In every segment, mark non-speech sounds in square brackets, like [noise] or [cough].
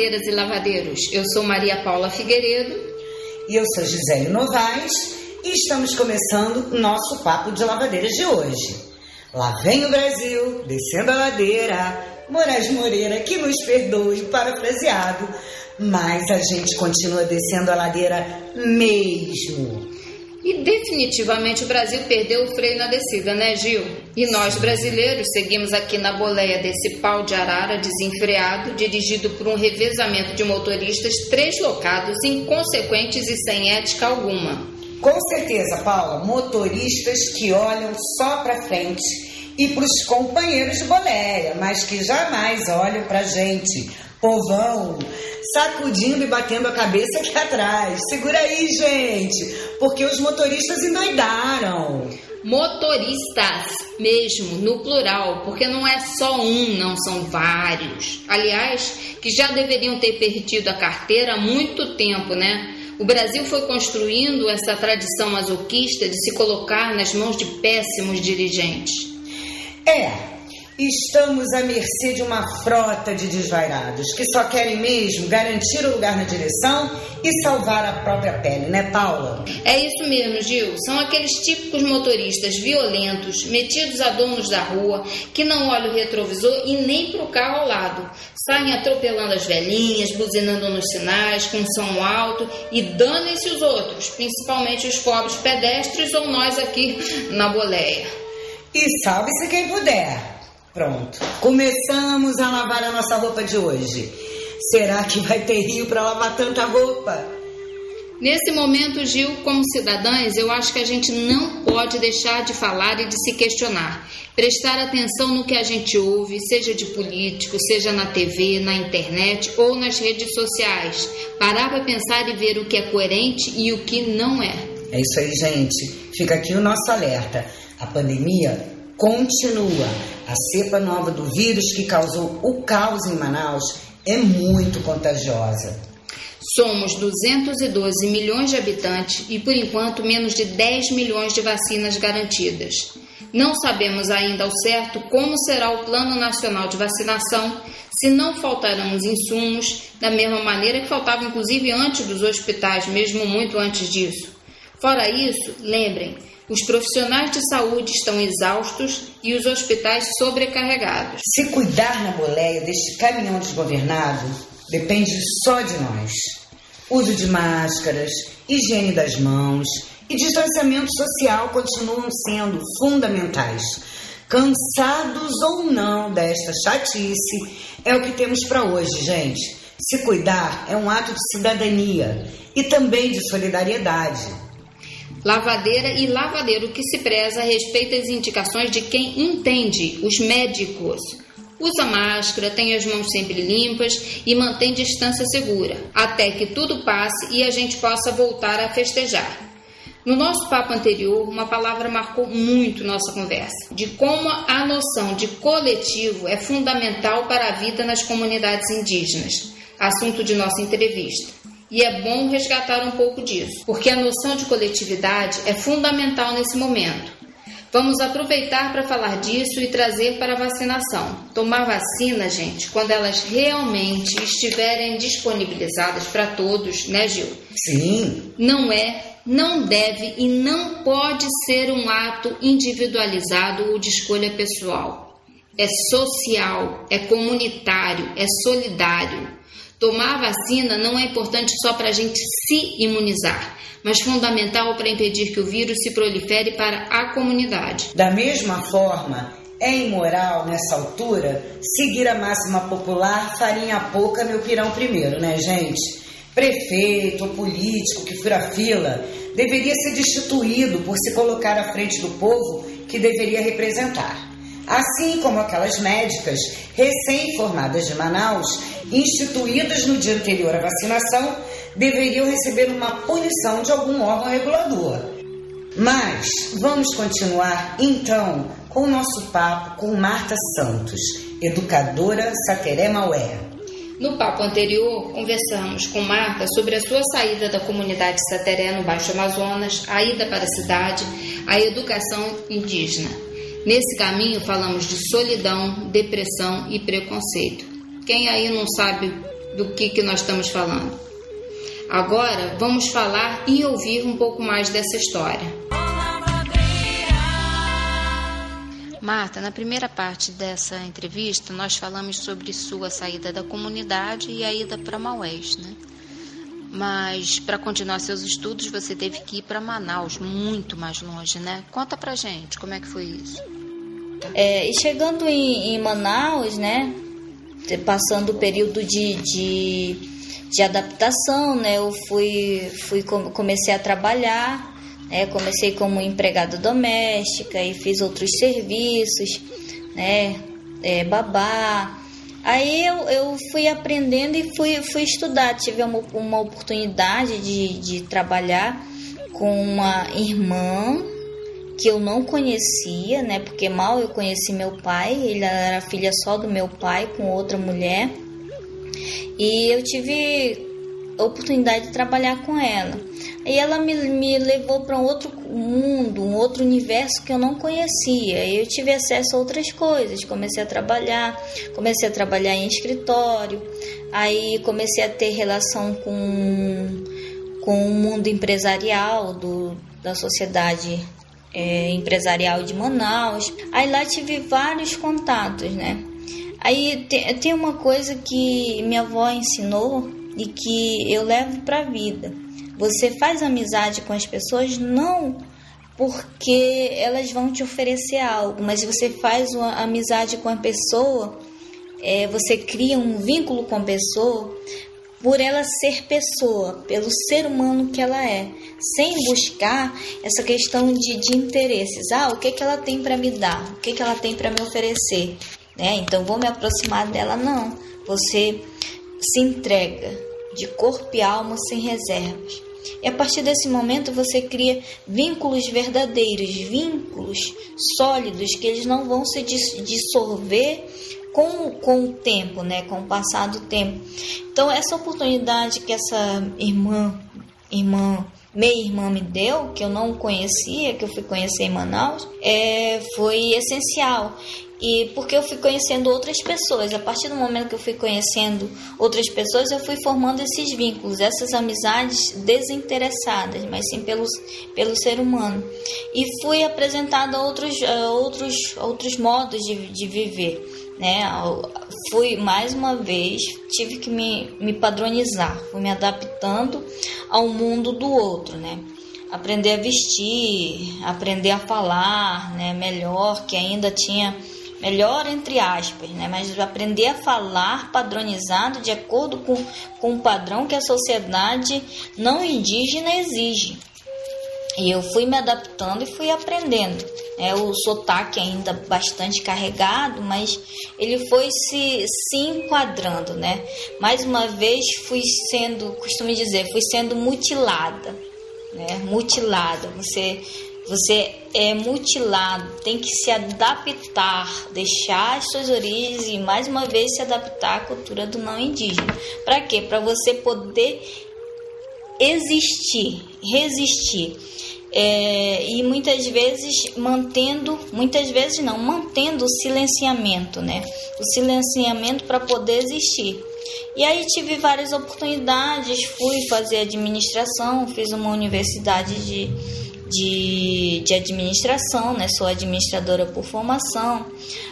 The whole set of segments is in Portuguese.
Lavadeiras e lavadeiros. Eu sou Maria Paula Figueiredo. E eu sou Gisele Novaes. E estamos começando nosso papo de lavadeiras de hoje. Lá vem o Brasil, descendo a ladeira. Moraes Moreira, que nos perdoe, parafraseado. Mas a gente continua descendo a ladeira mesmo. E definitivamente o Brasil perdeu o freio na descida, né, Gil? E nós brasileiros seguimos aqui na boleia desse pau de arara desenfreado, dirigido por um revezamento de motoristas treslocados, inconsequentes e sem ética alguma. Com certeza, Paula, motoristas que olham só para frente e para os companheiros de boleia, mas que jamais olham para gente, povão, sacudindo e batendo a cabeça aqui atrás. Segura aí, gente, porque os motoristas endoidaram. Motoristas, mesmo, no plural, porque não é só um, não são vários. Aliás, que já deveriam ter perdido a carteira há muito tempo, né? O Brasil foi construindo essa tradição masoquista de se colocar nas mãos de péssimos dirigentes. É, Estamos à mercê de uma frota de desvairados que só querem mesmo garantir o lugar na direção e salvar a própria pele, né, Paula? É isso mesmo, Gil. São aqueles típicos motoristas violentos, metidos a donos da rua, que não olham o retrovisor e nem para o carro ao lado. Saem atropelando as velhinhas, buzinando nos sinais, com som alto e danem-se os outros, principalmente os pobres pedestres ou nós aqui na boleia. E salve-se quem puder. Pronto. Começamos a lavar a nossa roupa de hoje. Será que vai ter rio para lavar tanta roupa? Nesse momento, Gil, como cidadãs, eu acho que a gente não pode deixar de falar e de se questionar. Prestar atenção no que a gente ouve, seja de político, seja na TV, na internet ou nas redes sociais. Parar para pensar e ver o que é coerente e o que não é. É isso aí, gente. Fica aqui o nosso alerta. A pandemia continua. A cepa nova do vírus que causou o caos em Manaus é muito contagiosa. Somos 212 milhões de habitantes e, por enquanto, menos de 10 milhões de vacinas garantidas. Não sabemos ainda ao certo como será o Plano Nacional de Vacinação, se não faltarão os insumos, da mesma maneira que faltavam, inclusive, antes dos hospitais, mesmo muito antes disso. Fora isso, lembrem, os profissionais de saúde estão exaustos e os hospitais sobrecarregados. Se cuidar na boleia deste caminhão desgovernado depende só de nós. Uso de máscaras, higiene das mãos e distanciamento social continuam sendo fundamentais. Cansados ou não desta chatice, é o que temos para hoje, gente. Se cuidar é um ato de cidadania e também de solidariedade. Lavadeira e lavadeiro que se preza respeita as indicações de quem entende, os médicos. Usa máscara, tem as mãos sempre limpas e mantém distância segura, até que tudo passe e a gente possa voltar a festejar. No nosso papo anterior, uma palavra marcou muito nossa conversa, de como a noção de coletivo é fundamental para a vida nas comunidades indígenas, assunto de nossa entrevista. E é bom resgatar um pouco disso, porque a noção de coletividade é fundamental nesse momento. Vamos aproveitar para falar disso e trazer para a vacinação. Tomar vacina, gente, quando elas realmente estiverem disponibilizadas para todos, né, Gil? Sim. Não é, não deve e não pode ser um ato individualizado ou de escolha pessoal. É social, é comunitário, é solidário. Tomar vacina não é importante só para a gente se imunizar, mas fundamental para impedir que o vírus se prolifere para a comunidade. Da mesma forma, é imoral nessa altura seguir a máxima popular farinha pouca, meu pirão primeiro, né, gente? Prefeito político que fura fila deveria ser destituído por se colocar à frente do povo que deveria representar assim como aquelas médicas recém-formadas de Manaus, instituídas no dia anterior à vacinação, deveriam receber uma punição de algum órgão regulador. Mas vamos continuar então com o nosso papo com Marta Santos, educadora Sateré Maué. No papo anterior, conversamos com Marta sobre a sua saída da comunidade Sateré no Baixo Amazonas, a ida para a cidade, a educação indígena. Nesse caminho falamos de solidão, depressão e preconceito. Quem aí não sabe do que, que nós estamos falando? Agora vamos falar e ouvir um pouco mais dessa história. Marta, na primeira parte dessa entrevista, nós falamos sobre sua saída da comunidade e a ida para Maués, né? Mas para continuar seus estudos, você teve que ir para Manaus, muito mais longe, né? Conta pra gente como é que foi isso. É, e chegando em, em, Manaus, né? Passando o período de, de, de adaptação, né? Eu fui, fui comecei a trabalhar é, comecei como empregada doméstica e fiz outros serviços, né? É, babá. Aí eu, eu fui aprendendo e fui, fui estudar. Tive uma, uma oportunidade de, de trabalhar com uma irmã que eu não conhecia, né? Porque mal eu conheci meu pai, ele era filha só do meu pai com outra mulher. E eu tive oportunidade de trabalhar com ela. E ela me, me levou para um outro mundo, um outro universo que eu não conhecia. Eu tive acesso a outras coisas. Comecei a trabalhar, comecei a trabalhar em escritório, aí comecei a ter relação com, com o mundo empresarial do, da sociedade é, empresarial de Manaus. Aí lá tive vários contatos, né? Aí tem, tem uma coisa que minha avó ensinou e que eu levo para a vida você faz amizade com as pessoas não porque elas vão te oferecer algo, mas você faz uma amizade com a pessoa, é, você cria um vínculo com a pessoa por ela ser pessoa, pelo ser humano que ela é, sem buscar essa questão de, de interesses. Ah, o que, que ela tem para me dar? O que, que ela tem para me oferecer? Né? Então vou me aproximar dela. Não, você se entrega de corpo e alma sem reservas. E a partir desse momento você cria vínculos verdadeiros, vínculos sólidos que eles não vão se dissolver com, com o tempo, né, com o passar do tempo. Então essa oportunidade que essa irmã, irmã meia irmã me deu, que eu não conhecia, que eu fui conhecer em Manaus, é, foi essencial e porque eu fui conhecendo outras pessoas. A partir do momento que eu fui conhecendo outras pessoas, eu fui formando esses vínculos, essas amizades desinteressadas, mas sim pelo, pelo ser humano. E fui apresentado a outros, a outros, outros modos de, de viver. Né? Fui mais uma vez, tive que me, me padronizar, fui me adaptando ao mundo do outro, né? Aprender a vestir, aprender a falar, né? Melhor, que ainda tinha melhor entre aspas, né? mas aprender a falar padronizado de acordo com, com o padrão que a sociedade não indígena exige. E eu fui me adaptando e fui aprendendo. É o sotaque ainda bastante carregado, mas ele foi se, se enquadrando, né? Mais uma vez fui sendo, costumo dizer, fui sendo mutilada, né? Mutilada. Você você é mutilado, tem que se adaptar, deixar as suas origens e mais uma vez se adaptar à cultura do não indígena. Para quê? Para você poder existir, resistir. É, e muitas vezes mantendo, muitas vezes não, mantendo o silenciamento, né? O silenciamento para poder existir. E aí tive várias oportunidades, fui fazer administração, fiz uma universidade de de, de administração, né? Sou administradora por formação.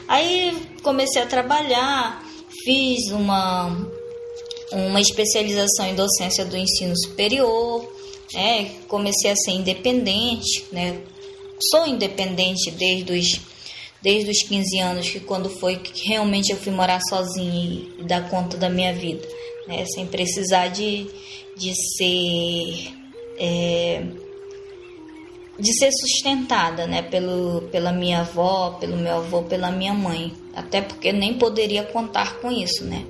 Aí comecei a trabalhar, fiz uma, uma especialização em docência do ensino superior, né? Comecei a ser independente, né? Sou independente desde os, desde os 15 anos, que quando foi que realmente eu fui morar sozinha e, dar conta da minha vida, né? Sem precisar de, de ser... É, de ser sustentada, né, pelo, pela minha avó, pelo meu avô, pela minha mãe, até porque nem poderia contar com isso, né.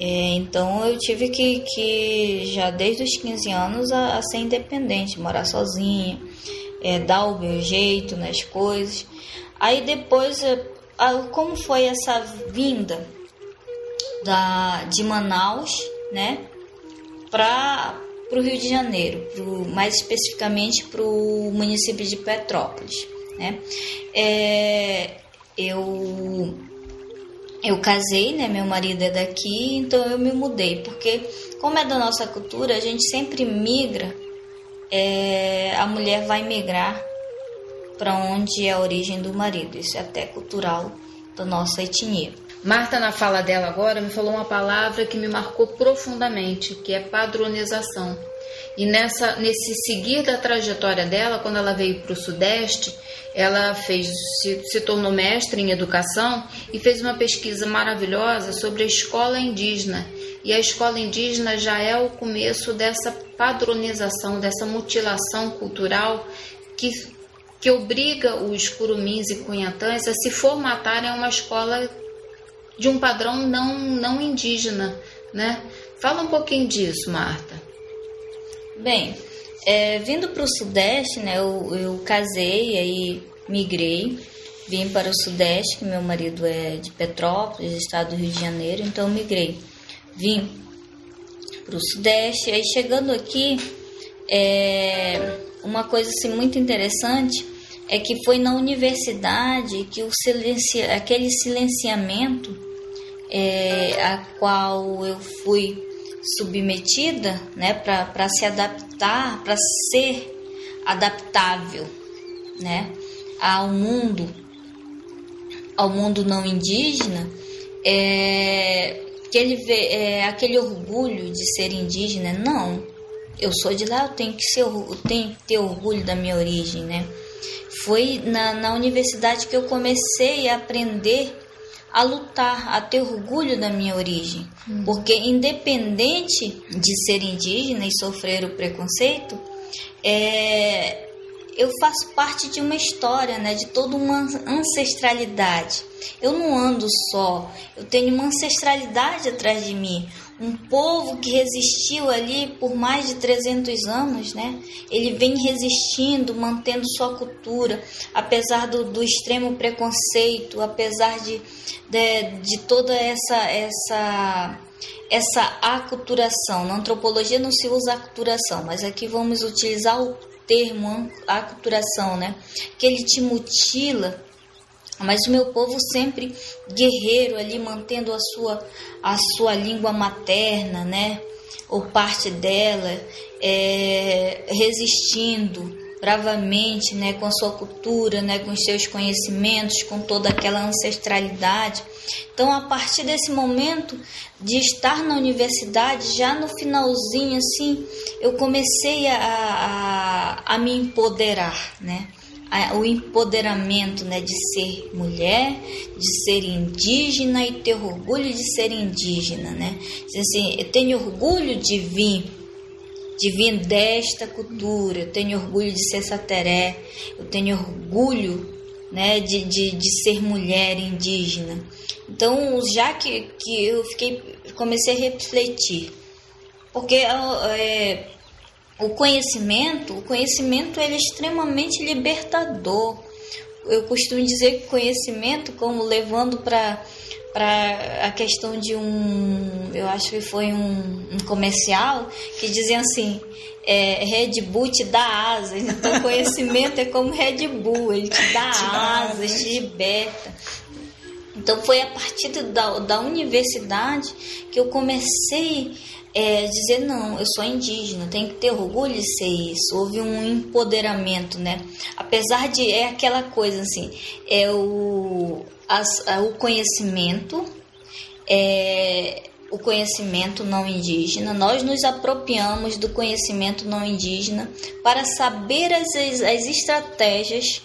É, então eu tive que, que já desde os 15 anos a, a ser independente, morar sozinha, é, dar o meu jeito nas coisas. Aí depois, é, a, como foi essa vinda da, de Manaus, né, para para o Rio de Janeiro, pro, mais especificamente para o município de Petrópolis. Né? É, eu, eu casei, né? Meu marido é daqui, então eu me mudei, porque como é da nossa cultura, a gente sempre migra. É, a mulher vai migrar para onde é a origem do marido. Isso é até cultural da nossa etnia. Marta, na fala dela agora, me falou uma palavra que me marcou profundamente, que é padronização. E nessa, nesse seguir da trajetória dela, quando ela veio para o Sudeste, ela fez, se, se tornou mestre em educação e fez uma pesquisa maravilhosa sobre a escola indígena. E a escola indígena já é o começo dessa padronização, dessa mutilação cultural que, que obriga os curumins e cunhatãs a se formatarem a uma escola de um padrão não, não indígena, né? Fala um pouquinho disso, Marta. Bem, é, vindo para o Sudeste, né, eu, eu casei, aí migrei, vim para o Sudeste, que meu marido é de Petrópolis, estado do Rio de Janeiro, então migrei. Vim para o Sudeste, aí chegando aqui, é, uma coisa assim, muito interessante é que foi na universidade que o silencia, aquele silenciamento é, a qual eu fui submetida, né, para se adaptar, para ser adaptável, né, ao mundo, ao mundo não indígena, é, que ele vê é, aquele orgulho de ser indígena, não, eu sou de lá, eu tenho que ser, eu tenho que ter orgulho da minha origem, né? Foi na, na universidade que eu comecei a aprender a lutar, a ter orgulho da minha origem. Uhum. Porque, independente de ser indígena e sofrer o preconceito, é, eu faço parte de uma história, né, de toda uma ancestralidade. Eu não ando só, eu tenho uma ancestralidade atrás de mim, um povo que resistiu ali por mais de 300 anos, né? Ele vem resistindo, mantendo sua cultura, apesar do, do extremo preconceito, apesar de, de, de toda essa essa essa aculturação. Na antropologia não se usa aculturação, mas aqui vamos utilizar o termo aculturação, né? Que ele te mutila mas o meu povo sempre guerreiro ali, mantendo a sua, a sua língua materna, né? Ou parte dela, é, resistindo bravamente, né? Com a sua cultura, né? Com os seus conhecimentos, com toda aquela ancestralidade. Então, a partir desse momento de estar na universidade, já no finalzinho, assim, eu comecei a, a, a me empoderar, né? O empoderamento né, de ser mulher, de ser indígena e ter orgulho de ser indígena, né? Assim, eu tenho orgulho de vir, de vir desta cultura, eu tenho orgulho de ser sateré, eu tenho orgulho né, de, de, de ser mulher indígena. Então, já que, que eu fiquei, comecei a refletir, porque é, o conhecimento, o conhecimento ele é extremamente libertador. Eu costumo dizer que conhecimento, como levando para para a questão de um, eu acho que foi um, um comercial que dizia assim, é, Red Bull te dá asas, então [laughs] conhecimento é como Red Bull, ele te dá te asas, dá, te liberta. Então foi a partir da, da universidade que eu comecei é, dizer não, eu sou indígena, tenho que ter orgulho de ser isso. Houve um empoderamento, né? Apesar de é aquela coisa assim, é o, as, o conhecimento, é, o conhecimento não indígena, nós nos apropriamos do conhecimento não indígena para saber as, as estratégias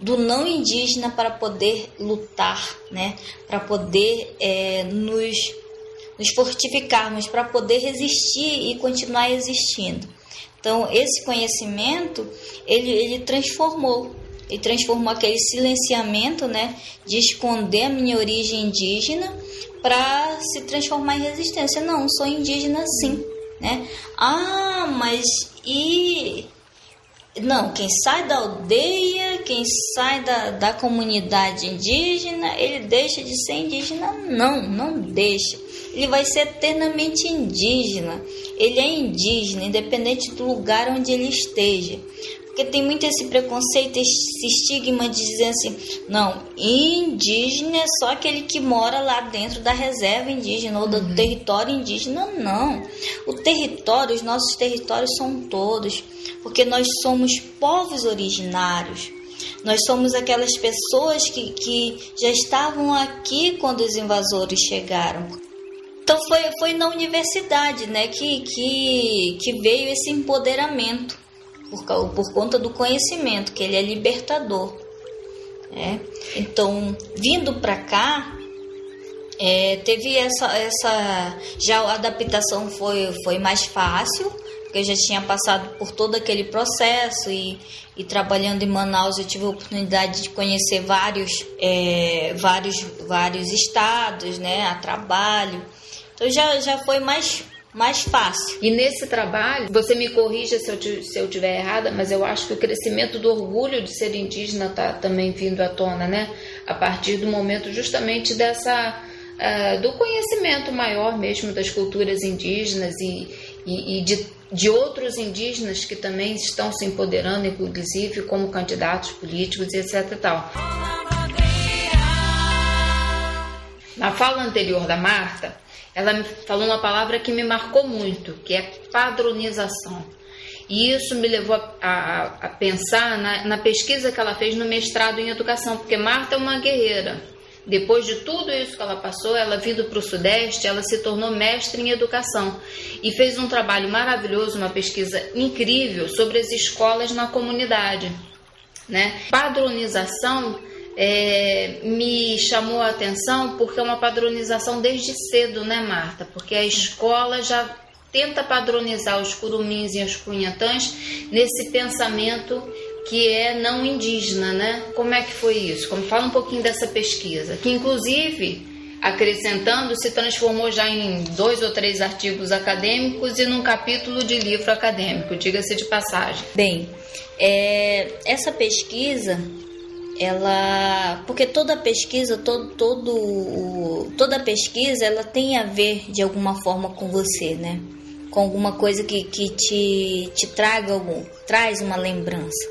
do não indígena para poder lutar, né? Para poder é, nos nos fortificarmos para poder resistir e continuar existindo. Então, esse conhecimento, ele, ele transformou, ele transformou aquele silenciamento, né, de esconder a minha origem indígena para se transformar em resistência. Não, sou indígena sim, né? Ah, mas e não, quem sai da aldeia, quem sai da, da comunidade indígena, ele deixa de ser indígena? Não, não deixa ele vai ser eternamente indígena. Ele é indígena, independente do lugar onde ele esteja. Porque tem muito esse preconceito, esse estigma de dizer assim, não, indígena é só aquele que mora lá dentro da reserva indígena ou do uhum. território indígena. Não. O território, os nossos territórios são todos, porque nós somos povos originários. Nós somos aquelas pessoas que, que já estavam aqui quando os invasores chegaram. Então foi, foi na universidade né, que, que, que veio esse empoderamento por, por conta do conhecimento, que ele é libertador. Né? Então, vindo para cá, é, teve essa, essa. Já a adaptação foi, foi mais fácil, porque eu já tinha passado por todo aquele processo e, e trabalhando em Manaus eu tive a oportunidade de conhecer vários, é, vários, vários estados né, a trabalho. Então já, já foi mais mais fácil. E nesse trabalho, você me corrija se eu, se eu tiver errada, mas eu acho que o crescimento do orgulho de ser indígena está também vindo à tona, né? A partir do momento justamente dessa uh, do conhecimento maior mesmo das culturas indígenas e, e, e de, de outros indígenas que também estão se empoderando, inclusive como candidatos políticos e etc. Tal. Na fala anterior da Marta, ela me falou uma palavra que me marcou muito, que é padronização. E isso me levou a, a, a pensar na, na, pesquisa que ela fez no mestrado em educação, porque Marta é uma guerreira. Depois de tudo isso que ela passou, ela vindo para o Sudeste, ela se tornou mestre em educação e fez um trabalho maravilhoso, uma pesquisa incrível sobre as escolas na comunidade. Né? Padronização é, me chamou a atenção porque é uma padronização desde cedo, né, Marta? Porque a escola já tenta padronizar os curumins e os cunhatãs nesse pensamento que é não indígena, né? Como é que foi isso? Como fala um pouquinho dessa pesquisa, que inclusive acrescentando se transformou já em dois ou três artigos acadêmicos e num capítulo de livro acadêmico, diga-se de passagem. Bem, é, essa pesquisa ela porque toda pesquisa todo, todo toda pesquisa ela tem a ver de alguma forma com você né? Com alguma coisa que, que te, te traga algum traz uma lembrança.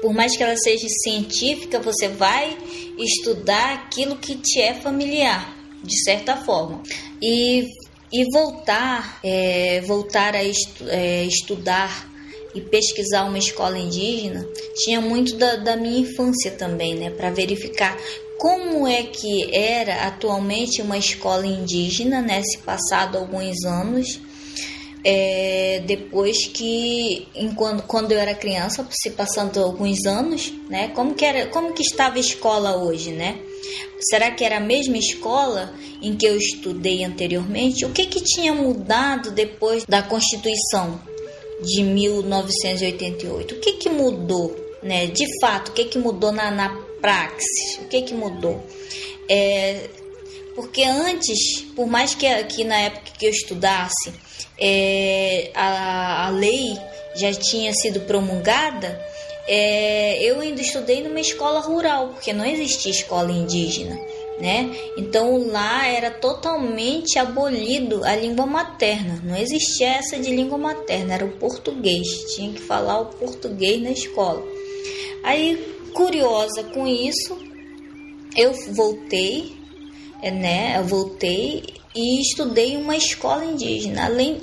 Por mais que ela seja científica você vai estudar aquilo que te é familiar de certa forma. E, e voltar é, voltar a estu, é, estudar e pesquisar uma escola indígena, tinha muito da, da minha infância também, né, para verificar como é que era atualmente uma escola indígena, né, se passado alguns anos, é, depois que, enquanto, quando eu era criança, se passando alguns anos, né, como que era, como que estava a escola hoje, né? Será que era a mesma escola em que eu estudei anteriormente? O que que tinha mudado depois da Constituição? De 1988. O que, que mudou, né? De fato, o que, que mudou na, na praxis? O que, que mudou? É, porque antes, por mais que, que na época que eu estudasse é, a, a lei já tinha sido promulgada, é, eu ainda estudei numa escola rural, porque não existia escola indígena né? Então lá era totalmente abolido a língua materna, não existia essa de língua materna, era o português, tinha que falar o português na escola. Aí, curiosa com isso, eu voltei, é, né? Eu voltei e estudei uma escola indígena. Além,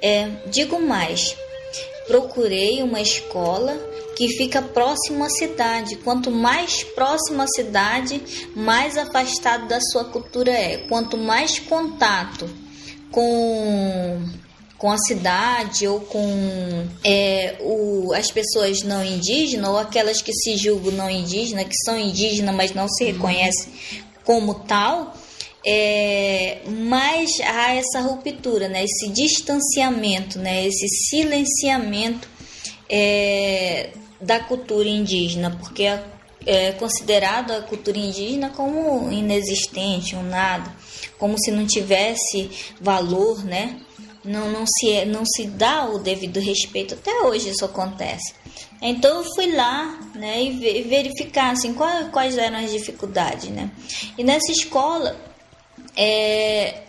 é, digo mais, procurei uma escola que fica próximo à cidade. Quanto mais próximo à cidade, mais afastado da sua cultura é. Quanto mais contato com com a cidade ou com é, o, as pessoas não indígenas ou aquelas que se julgam não indígenas, que são indígenas, mas não se reconhecem como tal, é, mais há essa ruptura, né? esse distanciamento, né? esse silenciamento é, da cultura indígena, porque é, é considerada a cultura indígena como inexistente, um nada, como se não tivesse valor, né? Não, não, se, é, não se dá o devido respeito, até hoje isso acontece. Então eu fui lá né, e verificar assim, quais, quais eram as dificuldades. Né? E nessa escola, é,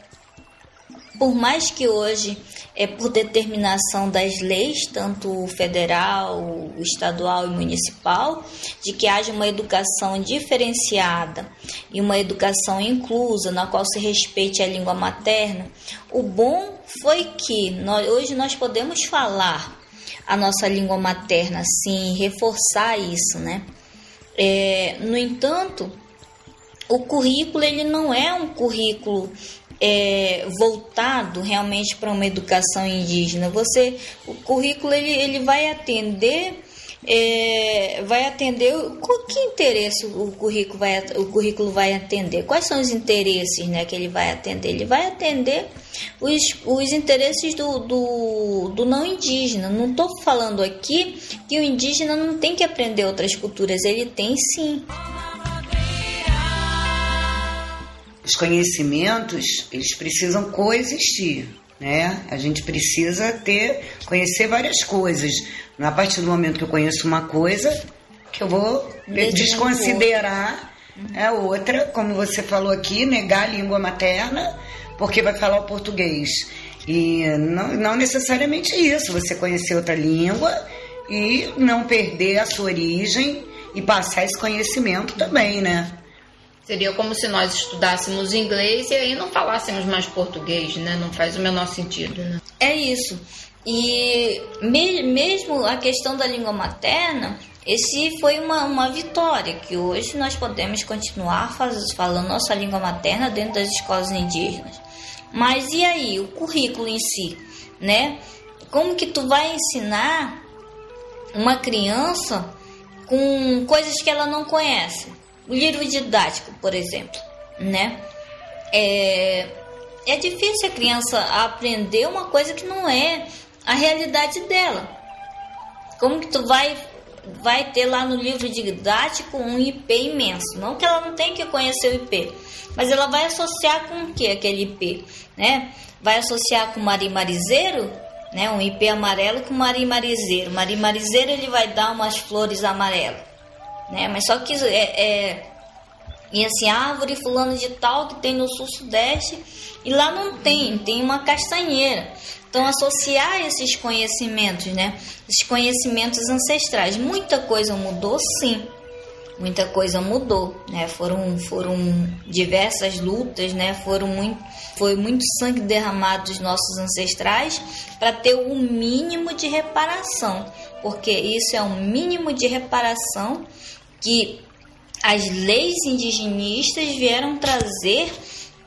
por mais que hoje é por determinação das leis, tanto federal, estadual e municipal, de que haja uma educação diferenciada e uma educação inclusa, na qual se respeite a língua materna. O bom foi que nós, hoje nós podemos falar a nossa língua materna, sim, reforçar isso, né? É, no entanto, o currículo ele não é um currículo é, voltado realmente para uma educação indígena. Você, o currículo ele, ele vai atender é, vai atender qual que interesse o currículo vai o currículo vai atender? Quais são os interesses né que ele vai atender? Ele vai atender os, os interesses do, do, do não indígena. Não estou falando aqui que o indígena não tem que aprender outras culturas. Ele tem sim os conhecimentos eles precisam coexistir né? A gente precisa ter conhecer várias coisas. A partir do momento que eu conheço uma coisa, que eu vou desconsiderar a outra, como você falou aqui, negar a língua materna, porque vai falar o português. E não, não necessariamente isso, você conhecer outra língua e não perder a sua origem e passar esse conhecimento também, né? Seria como se nós estudássemos inglês e aí não falássemos mais português, né? Não faz o menor sentido, né? É isso. E me, mesmo a questão da língua materna, esse foi uma, uma vitória, que hoje nós podemos continuar falando nossa língua materna dentro das escolas indígenas. Mas e aí, o currículo em si, né? Como que tu vai ensinar uma criança com coisas que ela não conhece? Livro didático, por exemplo, né? É, é difícil a criança aprender uma coisa que não é a realidade dela. Como que tu vai vai ter lá no livro didático um IP imenso? Não que ela não tenha que conhecer o IP, mas ela vai associar com o que aquele IP, né? Vai associar com marimarizeiro, né? Um IP amarelo com marimarizeiro. Marimarizeiro ele vai dar umas flores amarelas né? Mas só que é, é e assim, árvore fulano de tal que tem no sul-sudeste e lá não tem, tem uma castanheira. Então associar esses conhecimentos, né? Esses conhecimentos ancestrais, muita coisa mudou sim. Muita coisa mudou, né? Foram foram diversas lutas, né? Foram muito foi muito sangue derramado dos nossos ancestrais para ter o mínimo de reparação, porque isso é o mínimo de reparação que as leis indigenistas vieram trazer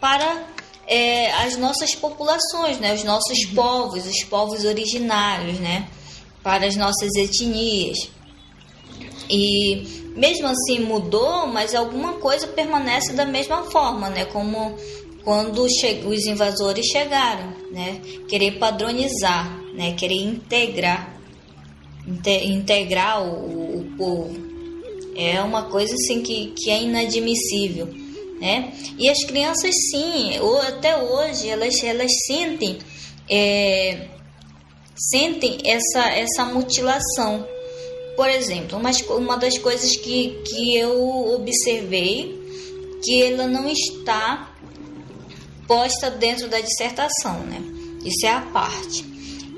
para é, as nossas populações, né, os nossos povos, os povos originários, né, para as nossas etnias. E mesmo assim mudou, mas alguma coisa permanece da mesma forma, né, como quando os invasores chegaram, né, querer padronizar, né, querer integrar, integrar o, o povo. É uma coisa assim que, que é inadmissível, né? E as crianças sim, ou até hoje elas elas sentem é, sentem essa essa mutilação. Por exemplo, uma, uma das coisas que, que eu observei que ela não está posta dentro da dissertação, né? Isso é a parte.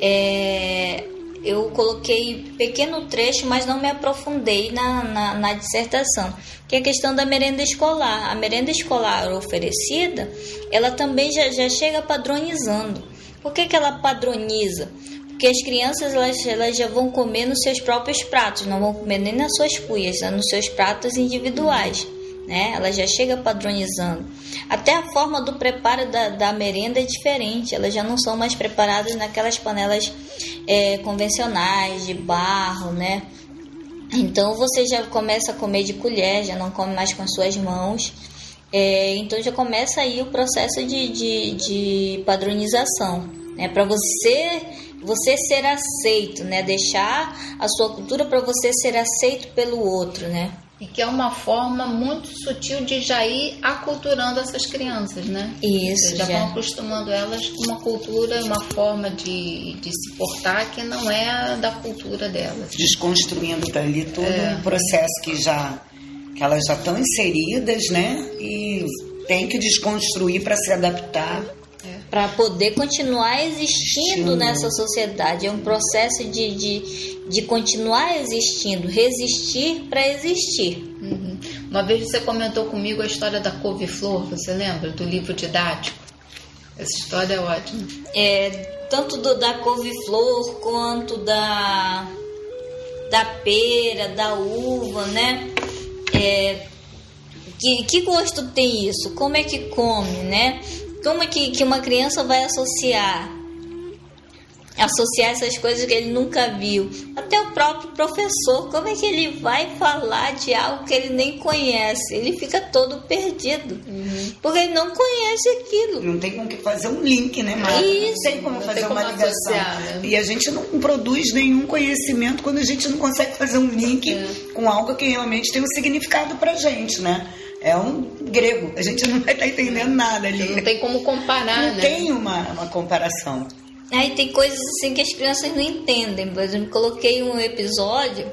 É, eu coloquei pequeno trecho, mas não me aprofundei na, na, na, dissertação, que é a questão da merenda escolar. A merenda escolar oferecida, ela também já, já chega padronizando. Por que, que ela padroniza? Porque as crianças elas, elas já vão comer nos seus próprios pratos, não vão comer nem nas suas cuias, né? nos seus pratos individuais né? Ela já chega padronizando. Até a forma do preparo da, da merenda é diferente, elas já não são mais preparadas naquelas panelas é, convencionais, de barro, né? Então você já começa a comer de colher, já não come mais com as suas mãos. É, então já começa aí o processo de, de, de padronização, né? Para você você ser aceito, né? Deixar a sua cultura para você ser aceito pelo outro, né? E que é uma forma muito sutil de já ir aculturando essas crianças, né? Isso. Já, já vão acostumando elas com uma cultura, uma forma de, de se portar que não é a da cultura delas. Desconstruindo dali todo é. um processo que já que elas já estão inseridas, né? E tem que desconstruir para se adaptar É. Para poder continuar existindo Sim. nessa sociedade. É um processo de, de, de continuar existindo, resistir para existir. Uhum. Uma vez você comentou comigo a história da couve-flor, você lembra? Do livro didático. Essa história é ótima. É, tanto do, da couve-flor quanto da, da pera, da uva, né? É, que, que gosto tem isso? Como é que come, né? Como é que, que uma criança vai associar? Associar essas coisas que ele nunca viu. Até o próprio professor, como é que ele vai falar de algo que ele nem conhece? Ele fica todo perdido. Uhum. Porque ele não conhece aquilo. Não tem como fazer um link, né, Marta? Isso. Não tem como não fazer tem como uma ligação. Né? E a gente não produz nenhum conhecimento quando a gente não consegue fazer um link é. com algo que realmente tem um significado pra gente, né? É um grego. A gente não vai estar entendendo nada ali. Não tem como comparar, não né? tem uma, uma comparação. Aí tem coisas assim que as crianças não entendem. Por exemplo, coloquei um episódio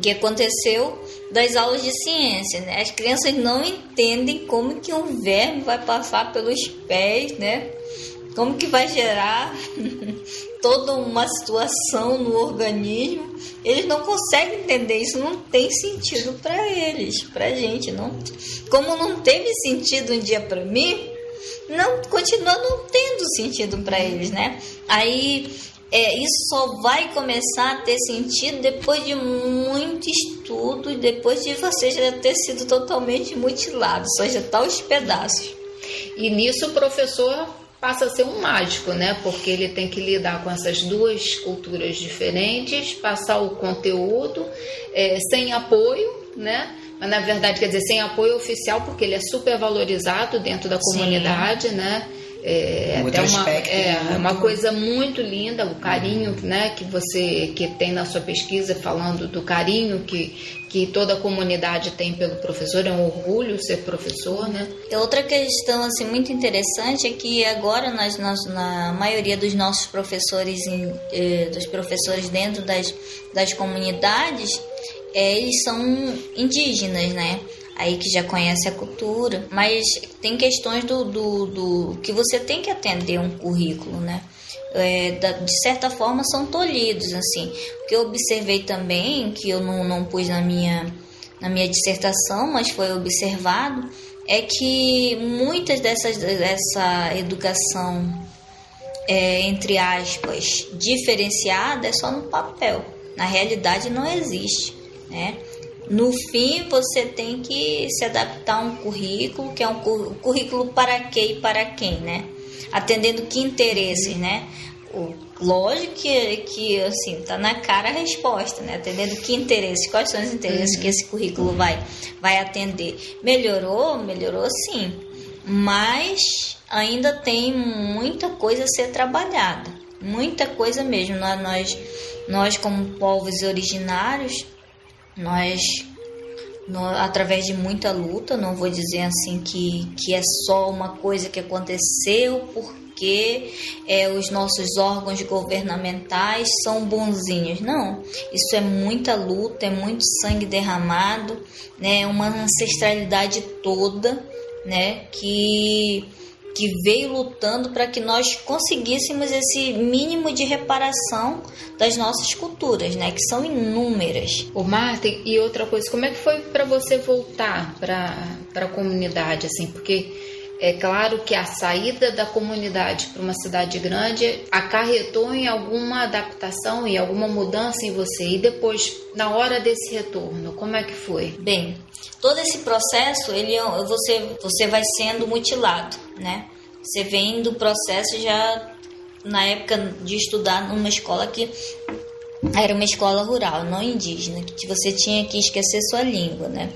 que aconteceu das aulas de ciência, né? As crianças não entendem como que um verme vai passar pelos pés, né? Como que vai gerar [laughs] toda uma situação no organismo. Eles não conseguem entender isso, não tem sentido para eles, para gente, não. Como não teve sentido um dia para mim, não continua não tendo sentido para eles, né? Aí é, isso só vai começar a ter sentido depois de muito estudo e depois de você já ter sido totalmente mutilado, só já tá os pedaços. E nisso o professor passa a ser um mágico, né? Porque ele tem que lidar com essas duas culturas diferentes, passar o conteúdo é, sem apoio, né? Mas na verdade, quer dizer, sem apoio oficial, porque ele é super valorizado dentro da comunidade, Sim. né? É, até uma, é muito... uma coisa muito linda o carinho né, que você que tem na sua pesquisa falando do carinho que, que toda a comunidade tem pelo professor é um orgulho ser professor né? Outra questão assim muito interessante é que agora nós, nós na maioria dos nossos professores eh, dos professores dentro das, das comunidades eh, eles são indígenas né aí que já conhece a cultura, mas tem questões do, do, do que você tem que atender um currículo, né? É, de certa forma são tolhidos assim. O que eu observei também, que eu não, não pus na minha, na minha dissertação, mas foi observado, é que muitas dessas dessa educação é, entre aspas diferenciada é só no papel. Na realidade não existe, né? No fim, você tem que se adaptar a um currículo, que é um currículo para quê e para quem, né? Atendendo que interesses, né? O, lógico que, que assim, tá na cara a resposta, né? Atendendo que interesses, quais são os interesses uhum. que esse currículo vai, vai atender. Melhorou? Melhorou sim. Mas ainda tem muita coisa a ser trabalhada. Muita coisa mesmo. Nós, nós como povos originários, nós, no, através de muita luta, não vou dizer assim que, que é só uma coisa que aconteceu porque é, os nossos órgãos governamentais são bonzinhos. Não, isso é muita luta, é muito sangue derramado, né, uma ancestralidade toda, né, que que veio lutando para que nós conseguíssemos esse mínimo de reparação das nossas culturas, né, que são inúmeras. O Martin, e outra coisa, como é que foi para você voltar para a comunidade assim, porque é claro que a saída da comunidade para uma cidade grande acarretou em alguma adaptação e alguma mudança em você. E depois, na hora desse retorno, como é que foi? Bem, todo esse processo, ele é você você vai sendo mutilado, né? Você vem do processo já na época de estudar numa escola que era uma escola rural, não indígena, que você tinha que esquecer sua língua, né?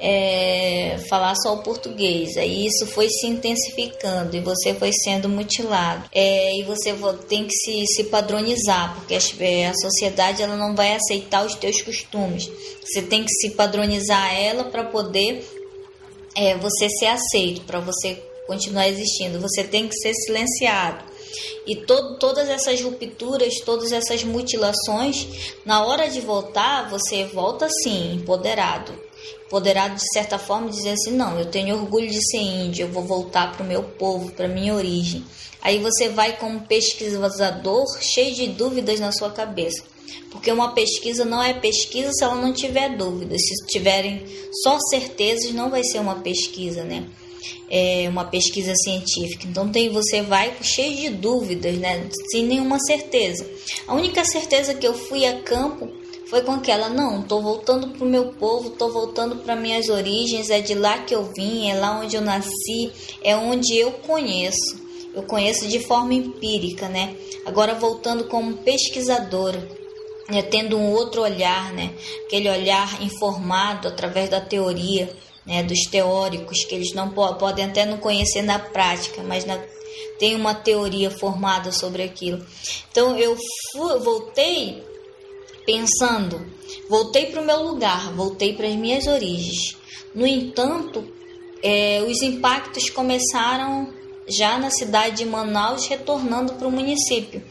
É, falar só o português. Aí isso foi se intensificando e você foi sendo mutilado. É, e você tem que se, se padronizar, porque a, é, a sociedade ela não vai aceitar os teus costumes. Você tem que se padronizar ela para poder é, você ser aceito, para você continuar existindo. Você tem que ser silenciado. E to todas essas rupturas, todas essas mutilações, na hora de voltar, você volta sim, empoderado poderá de certa forma dizer assim: não, eu tenho orgulho de ser índio, eu vou voltar para o meu povo, para minha origem. Aí você vai como pesquisador cheio de dúvidas na sua cabeça. Porque uma pesquisa não é pesquisa se ela não tiver dúvidas. Se tiverem só certezas, não vai ser uma pesquisa, né? É uma pesquisa científica. Então tem você vai cheio de dúvidas, né? Sem nenhuma certeza. A única certeza que eu fui a campo foi com aquela, não, tô voltando pro meu povo, tô voltando para minhas origens, é de lá que eu vim, é lá onde eu nasci, é onde eu conheço. Eu conheço de forma empírica, né? Agora voltando como pesquisadora, né, tendo um outro olhar, né? Aquele olhar informado através da teoria, né, dos teóricos que eles não podem até não conhecer na prática, mas na, tem uma teoria formada sobre aquilo. Então eu voltei pensando, voltei para o meu lugar, voltei para as minhas origens. No entanto, é, os impactos começaram já na cidade de Manaus, retornando para o município,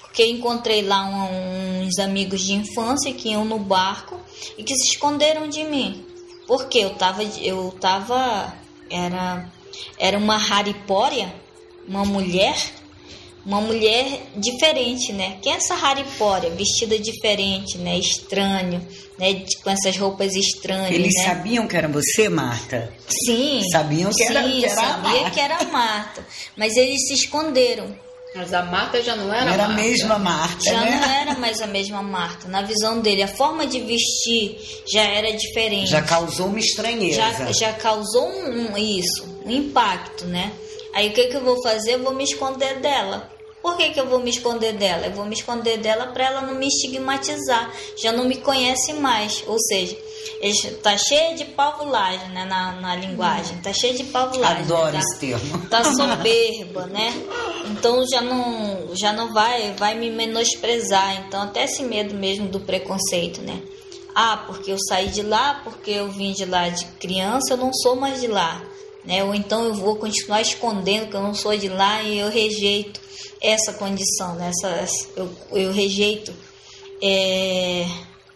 porque encontrei lá uns amigos de infância que iam no barco e que se esconderam de mim, porque eu tava, eu tava, era, era uma haripória, uma mulher uma mulher diferente, né? Quem é essa Haripória, vestida diferente, né? Estranho, né? Com essas roupas estranhas. Eles né? sabiam que era você, Marta? Sim. Sabiam que sim, era, que era sabia que era Marta. Mas eles se esconderam. Mas a Marta já não era Era a Marta. mesma Marta, Já né? não era mais a mesma Marta. Na visão dele, a forma de vestir já era diferente. Já causou uma estranheza. já, já causou um, um- isso, um impacto, né? Aí o que, que eu vou fazer? Eu vou me esconder dela. Por que, que eu vou me esconder dela? Eu vou me esconder dela para ela não me estigmatizar. Já não me conhece mais. Ou seja, ele tá cheia de pavulagem né, na, na linguagem. Tá cheia de pavulagem. Adoro né, tá? esse termo. tá soberba, né? Então já não, já não vai, vai me menosprezar. Então até esse medo mesmo do preconceito, né? Ah, porque eu saí de lá, porque eu vim de lá de criança, eu não sou mais de lá, né? Ou então eu vou continuar escondendo que eu não sou de lá e eu rejeito essa condição, né? Essa, eu, eu rejeito é,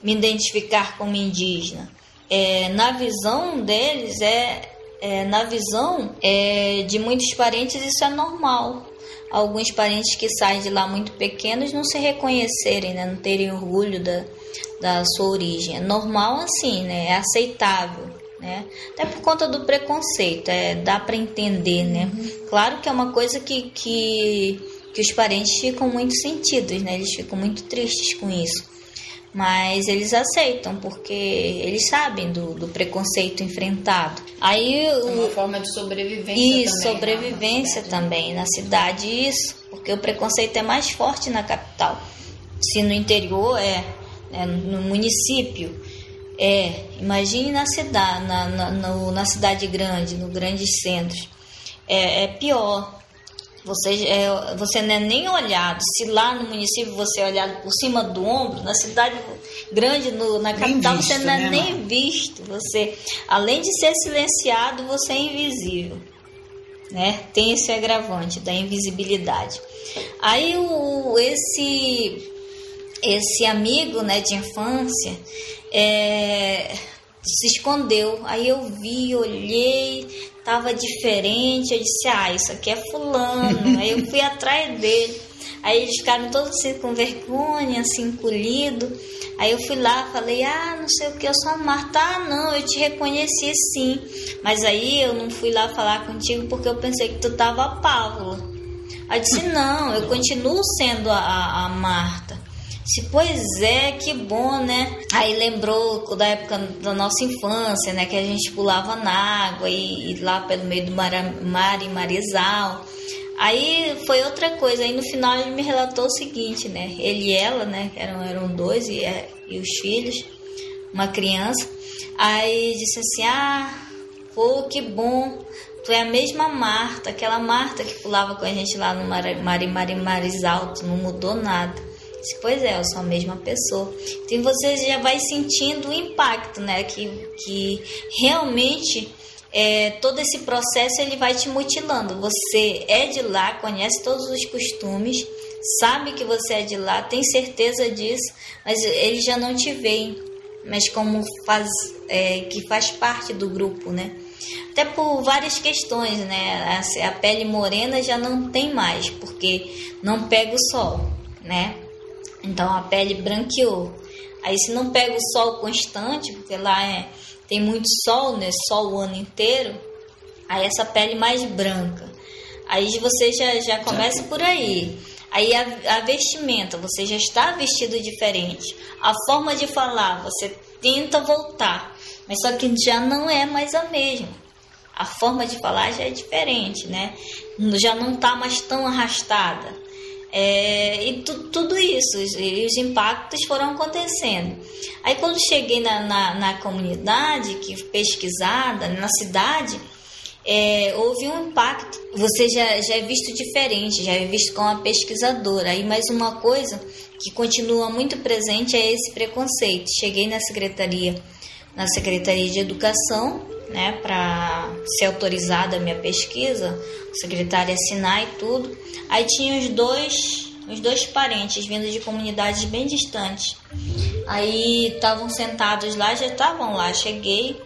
me identificar como indígena. É, na visão deles, é, é, na visão é, de muitos parentes, isso é normal. Alguns parentes que saem de lá muito pequenos não se reconhecerem, né? não terem orgulho da, da sua origem. É normal assim, né? é aceitável. Né? Até por conta do preconceito, é, dá para entender, né? Claro que é uma coisa que, que, que os parentes ficam muito sentidos, né? Eles ficam muito tristes com isso. Mas eles aceitam, porque eles sabem do, do preconceito enfrentado. Aí É o, uma forma de sobrevivência isso, também. né? sobrevivência também. Na cidade, isso. Porque o preconceito é mais forte na capital. Se no interior é, né, no município, é. Imagine na cidade, na, na, no- na cidade grande, no grandes centros. É, é pior. Você, é, você não é nem olhado. Se lá no município você é olhado por cima do ombro, na cidade grande, no, na capital, visto, você não é né, nem Marta? visto. Você, além de ser silenciado, você é invisível. Né? Tem esse agravante da invisibilidade. Aí o, esse esse amigo né, de infância é, se escondeu. Aí eu vi, olhei, tava diferente. Eu disse: Ah, isso aqui é Fulano. [laughs] Aí eu fui atrás dele. Aí eles ficaram todos assim com vergonha, assim, encolhido. Aí eu fui lá, falei: Ah, não sei o que, eu sou a Marta. Ah, não, eu te reconheci sim. Mas aí eu não fui lá falar contigo porque eu pensei que tu tava a Pávula. Aí disse: Não, eu continuo sendo a, a- a Marta. Disse, pois é, que bom, né? Aí lembrou da época da nossa infância, né? Que a gente pulava na água e, e lá pelo meio do mar, mar e marizal. Aí foi outra coisa. Aí no final ele me relatou o seguinte, né? Ele e ela, né? Eram, eram dois e, é, e os filhos, uma criança. Aí disse assim: Ah, pô, que bom. Tu é a mesma Marta, aquela Marta que pulava com a gente lá no Mar, mar, mar, marizal. Tu não mudou nada. Pois é, eu sou a mesma pessoa. Então você já vai sentindo o impacto, né? Que, que realmente é, todo esse processo ele vai te mutilando. Você é de lá, conhece todos os costumes, sabe que você é de lá, tem certeza disso, mas eles já não te veem. Mas como faz, é, que faz parte do grupo, né? Até por várias questões, né? A, a pele morena já não tem mais, porque não pega o sol, né? Então a pele branqueou. Aí se não pega o sol constante, porque lá é, tem muito sol, né? Sol o ano inteiro, aí essa pele mais branca. Aí você já, já começa por aí. Aí a, a, vestimenta, você já está vestido diferente. A forma de falar, você tenta voltar, mas só que já não é mais a mesma. A forma de falar já é diferente, né? Já não está mais tão arrastada. É, e tu, tudo isso, e os impactos foram acontecendo. Aí quando cheguei na, na, na comunidade, que pesquisada, na cidade, é, houve um impacto. Você já, já é visto diferente, já é visto como uma pesquisadora. Aí mais uma coisa que continua muito presente é esse preconceito. Cheguei na secretaria, na secretaria de educação, né, para ser autorizada a minha pesquisa, o secretário assinar e tudo. Aí tinha os dois, os dois parentes vindo de comunidades bem distantes. Aí estavam sentados lá, já estavam lá. Cheguei,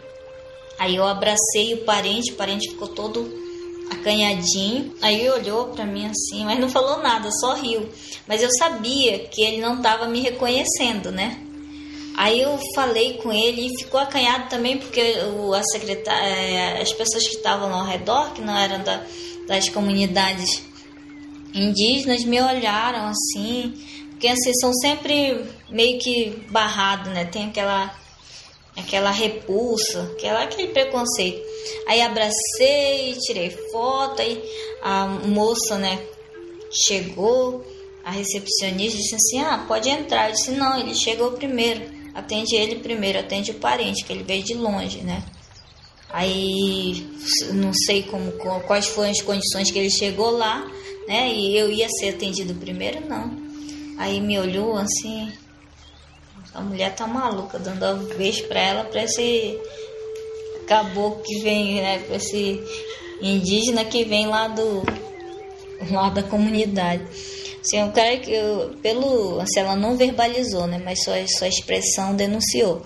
Aí eu abracei o parente, o parente ficou todo acanhadinho. Aí olhou para mim assim, mas não falou nada, só riu. Mas eu sabia que ele não estava me reconhecendo, né? Aí eu falei com ele e ficou acanhado também porque o, a secretária, é, as pessoas que estavam ao redor, que não eram da, das comunidades indígenas, me olharam assim, porque assim são sempre meio que barrados, né? Tem aquela aquela repulsa, aquela, aquele preconceito. Aí abracei, tirei foto, aí a moça, né, chegou, a recepcionista disse assim, ah, pode entrar. Eu disse, não, ele chegou primeiro, atende ele primeiro, atende o parente, que ele veio de longe, né. Aí não sei como, quais foram as condições que ele chegou lá, né? E eu ia ser atendido primeiro, não. Aí me olhou assim, a mulher tá maluca, dando a vez pra ela, pra esse caboclo que vem, né? Pra esse indígena que vem lá do lá da comunidade. Assim, o cara que eu, pelo, assim, ela não verbalizou, né? Mas sua, sua expressão denunciou.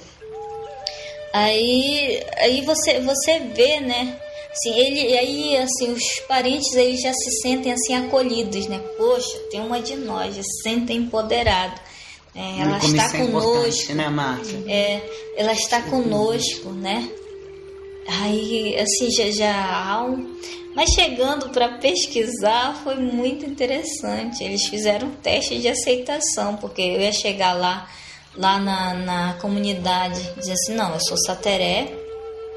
Aí, aí você, você vê, né? Assim, ele, aí, assim, os parentes aí já se sentem assim acolhidos, né? Poxa, tem uma de nós, já se sentem empoderados. É, ela está é conosco. Né, Marta? É, ela está conosco, né? Aí, assim, já, já mas chegando para pesquisar foi muito interessante. Eles fizeram um teste de aceitação, porque eu ia chegar lá, lá na, na comunidade, dizer assim, não, eu sou sateré.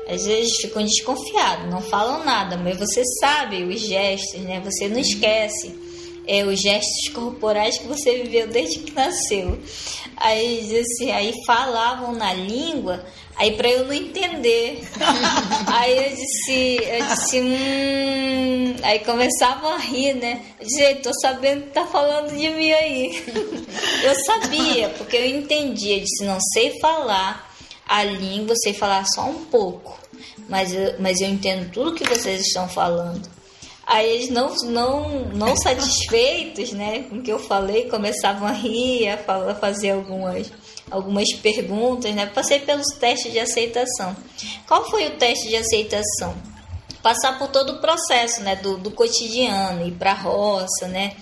Às vezes ficam desconfiados, não falam nada, mas você sabe os gestos, né? Você não esquece é, os gestos corporais que você viveu desde que nasceu. Aí, assim, aí falavam na língua, aí para eu não entender. [laughs] aí eu disse, eu disse, hum... aí começavam a rir, né? Eu disse, tô sabendo que tá falando de mim aí. [laughs] eu sabia, porque eu entendia, eu disse, não sei falar a língua, sei falar só um pouco. Mas eu, mas eu entendo tudo que vocês estão falando. Aí eles não, não, não satisfeitos né, com o que eu falei, começavam a rir, a fazer algumas, algumas perguntas. Né? Passei pelos testes de aceitação. Qual foi o teste de aceitação? Passar por todo o processo né, do, do cotidiano, ir para a roça, né,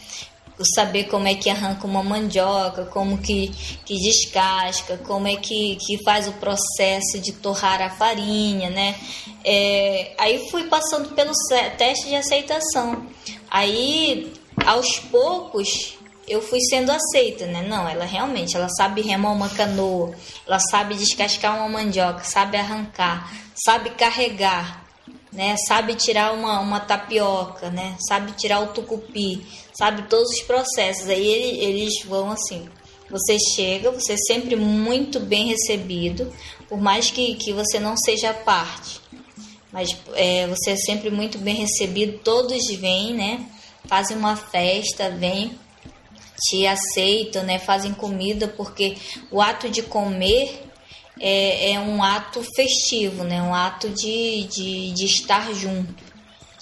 saber como é que arranca uma mandioca, como que, que descasca, como é que, que faz o processo de torrar a farinha, né? É, aí fui passando pelo teste de aceitação. Aí, aos poucos, eu fui sendo aceita, né? Não, ela realmente, ela sabe remar uma canoa, ela sabe descascar uma mandioca, sabe arrancar, sabe carregar, né? Sabe tirar uma, uma tapioca, né? Sabe tirar o tucupi, sabe todos os processos. Aí ele, eles vão assim. Você chega, você é sempre muito bem recebido, por mais que, que você não seja parte. Mas é, você é sempre muito bem recebido, todos vêm, né? Fazem uma festa, vêm, te aceitam, né? Fazem comida, porque o ato de comer é, é um ato festivo, né? Um ato de, de, de estar junto,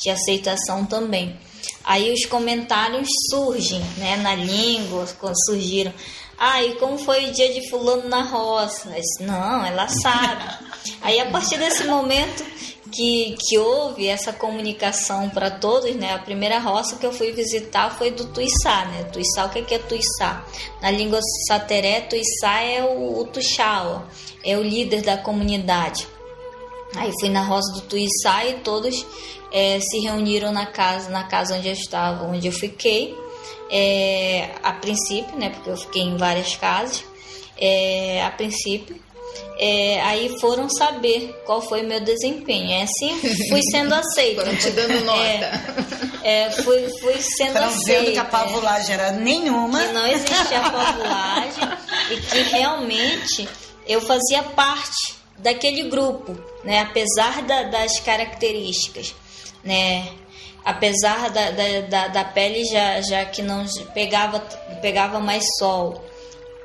de aceitação também. Aí os comentários surgem, né, na língua, quando surgiram. Ah, e como foi o dia de fulano na roça? Disse, não, ela sabe. [laughs] Aí a partir desse momento que, que houve essa comunicação para todos, né? A primeira roça que eu fui visitar foi do Tuiçá, né? Tuiçá, o que é Tuiçá? Na língua sateré, Tuiçá é o, o Tuxaua, é o líder da comunidade. Aí fui na roça do Tuiçá e todos é, se reuniram na casa, na casa onde eu estava, onde eu fiquei. É, a princípio, né? Porque eu fiquei em várias casas. É, a princípio, é, aí foram saber qual foi o meu desempenho. É assim fui sendo aceita. Foram te dando [laughs] nota. É, é, fui, fui sendo Foram aceita. vendo que a pavulagem era nenhuma. Que não existia pavulagem e que realmente eu fazia parte daquele grupo, né? Apesar da, das características, né? Apesar da, da, da, da pele já, já que não pegava, pegava mais sol,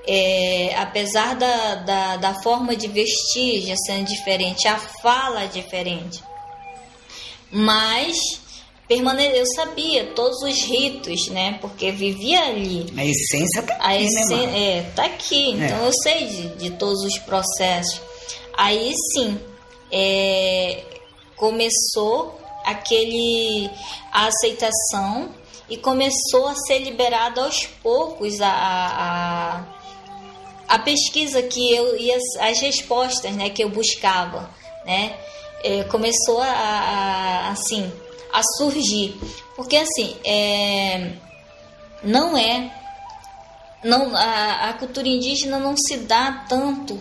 é, apesar da, da, da, forma de vestir já sendo diferente, a fala é diferente, mas permane eu sabia todos os ritos, né? Porque vivia ali. A essência tá a aqui, essência, né, é, tá aqui. Então eu sei de, de todos os processos. Aí sim, é, começou aquele a aceitação e começou a ser liberado aos poucos a, a, a pesquisa que eu e as, as, respostas né, que eu buscava, né? É, começou a, a, assim a surgir, porque assim é, não é não a, a cultura indígena não se dá tanto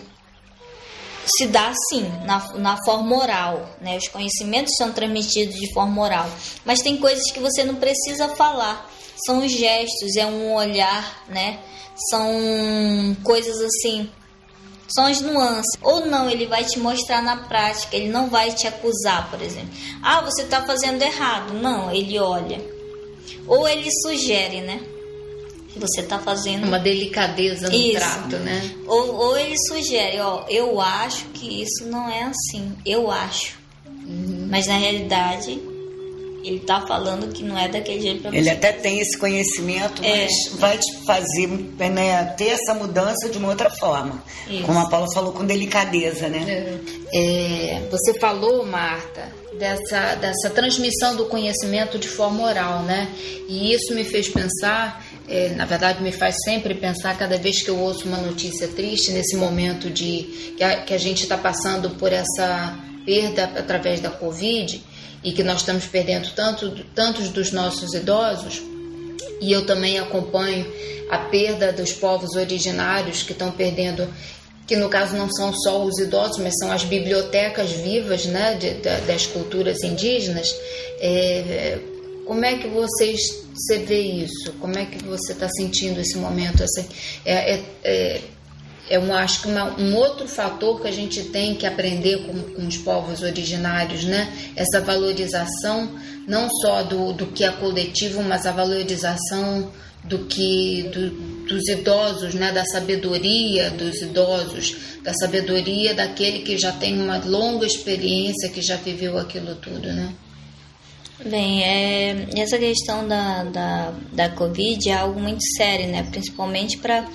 se dá sim na, na forma oral, né? Os conhecimentos são transmitidos de forma oral, mas tem coisas que você não precisa falar, são os gestos, é um olhar, né? São coisas assim, são as nuances. Ou não, ele vai te mostrar na prática, ele não vai te acusar, por exemplo. Ah, você está fazendo errado. Não, ele olha. Ou ele sugere, né? você está fazendo. Uma delicadeza no isso. trato, né? Ou, ou ele sugere, ó, eu acho que isso não é assim, eu acho. Uhum. Mas na realidade, ele está falando que não é daquele jeito pra você. Ele até tem esse conhecimento, é. mas vai te fazer né, ter essa mudança de uma outra forma. Isso. Como a Paula falou, com delicadeza, né? É. É, você falou, Marta, dessa, dessa transmissão do conhecimento de forma oral, né? E isso me fez pensar é, na verdade me faz sempre pensar cada vez que eu ouço uma notícia triste nesse momento de que a, que a gente está passando por essa perda através da Covid e que nós estamos perdendo tanto, tantos dos nossos idosos e eu também acompanho a perda dos povos originários que estão perdendo que no caso não são só os idosos, mas são as bibliotecas vivas né, de, de, das culturas indígenas. É, como é que vocês você vê isso? Como é que você está sentindo esse momento? Assim, é, é, é, um, acho que uma, um outro fator que a gente tem que aprender com, com os povos originários, né? Essa valorização não só do, do que é coletivo, mas a valorização do que do, dos idosos, né? Da sabedoria dos idosos, da sabedoria daquele que já tem uma longa experiência, que já viveu aquilo tudo, né? Bem, é, essa questão da, da, da Covid é algo muito sério, né? Principalmente para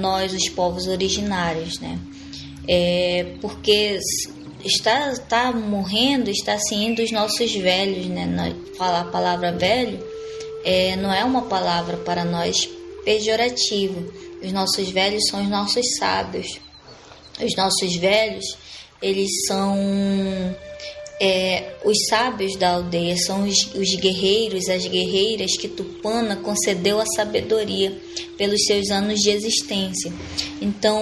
nós, os povos originários, né? É, porque está, está morrendo, está se indo os nossos velhos, né? Falar a palavra velho é, não é uma palavra para nós pejorativa. Os nossos velhos são os nossos sábios. Os nossos velhos, eles são é, os sábios da aldeia são os, os, guerreiros, as guerreiras que Tupana concedeu a sabedoria pelos seus anos de existência. Então,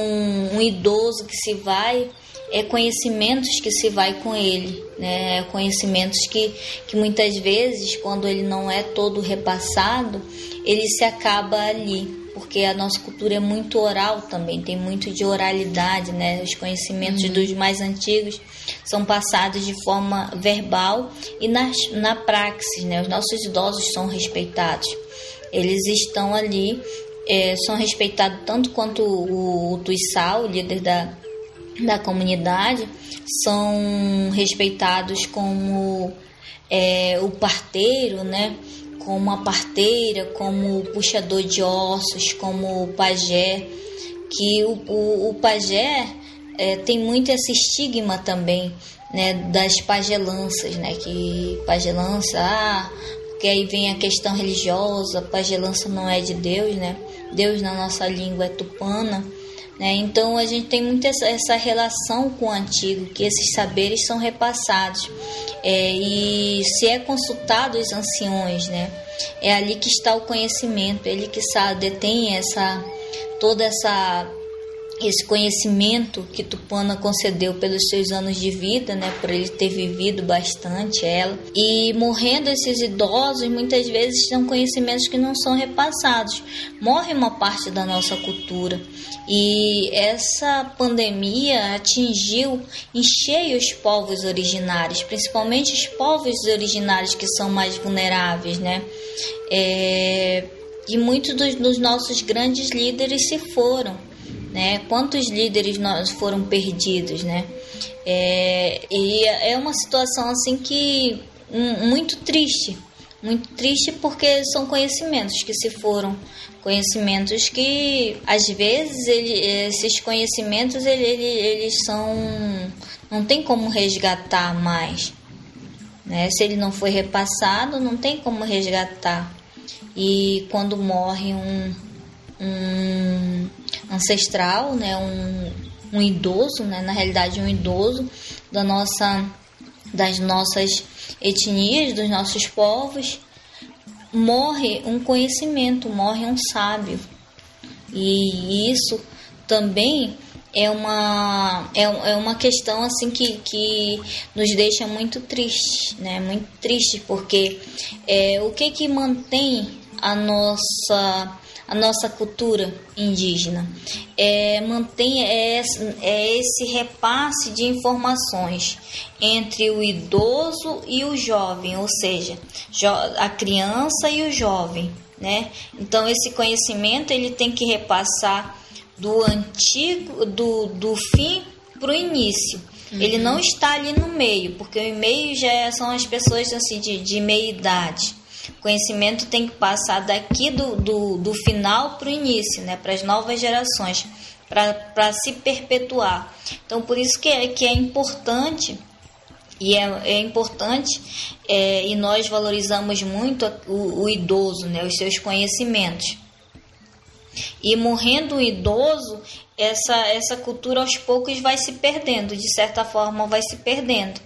um idoso que se vai é conhecimentos que se vai com ele, né? Conhecimentos que, que muitas vezes, quando ele não é todo repassado, ele se acaba ali, porque a nossa cultura é muito oral também, tem muito de oralidade, né? Os conhecimentos uhum. dos mais antigos são passados de forma verbal e na, na praxis, né? Os nossos idosos são respeitados. Eles estão ali, é, são respeitados tanto quanto o, o Tuissal, o líder da, da comunidade, são respeitados como é, o parteiro, né? Como a parteira, como o puxador de ossos, como o pajé, que o, o, o pajé é, tem muito esse estigma também, né? Das pagelanças, né? Que pagelança, ah, porque aí vem a questão religiosa, pagelança não é de Deus, né? Deus na nossa língua é tupana. Né? Então a gente tem muito essa, essa, relação com o antigo, que esses saberes são repassados. É, e se é consultado os anciões, né? é ali que está o conhecimento, ele que sabe, detém essa, toda essa esse conhecimento que Tupana concedeu pelos seus anos de vida, né, por ele ter vivido bastante ela. E morrendo esses idosos, muitas vezes são conhecimentos que não são repassados. Morre uma parte da nossa cultura. E essa pandemia atingiu em cheio os povos originários, principalmente os povos originários que são mais vulneráveis, né? É, e muitos dos, dos nossos grandes líderes se foram né? Quantos líderes nós foram perdidos, né? É, e é uma situação assim que muito triste, muito triste porque são conhecimentos que se foram, conhecimentos que às vezes ele, esses conhecimentos ele, ele, eles são não tem como resgatar mais, né? Se ele não foi repassado, não tem como resgatar. E quando morre um, um ancestral, né, um, um idoso, né, na realidade um idoso da nossa, das nossas etnias, dos nossos povos, morre um conhecimento, morre um sábio. E isso também é uma, é, é uma questão assim que, que nos deixa muito triste, né? Muito triste porque é, o que que mantém a nossa a nossa cultura indígena. É, mantém é, é esse repasse de informações entre o idoso e o jovem, ou seja, a criança e o jovem, né? Então esse conhecimento ele tem que repassar do antigo, do, do fim para o início. Uhum. Ele não está ali no meio, porque o meio já são as pessoas assim de, de meia idade. Conhecimento tem que passar daqui do, do, do final para o início, né, para as novas gerações, para se perpetuar. Então, por isso que é, que é importante e é, é importante é, e nós valorizamos muito o, o, idoso, né, os seus conhecimentos. E morrendo o idoso, essa, essa cultura aos poucos vai se perdendo, de certa forma vai se perdendo.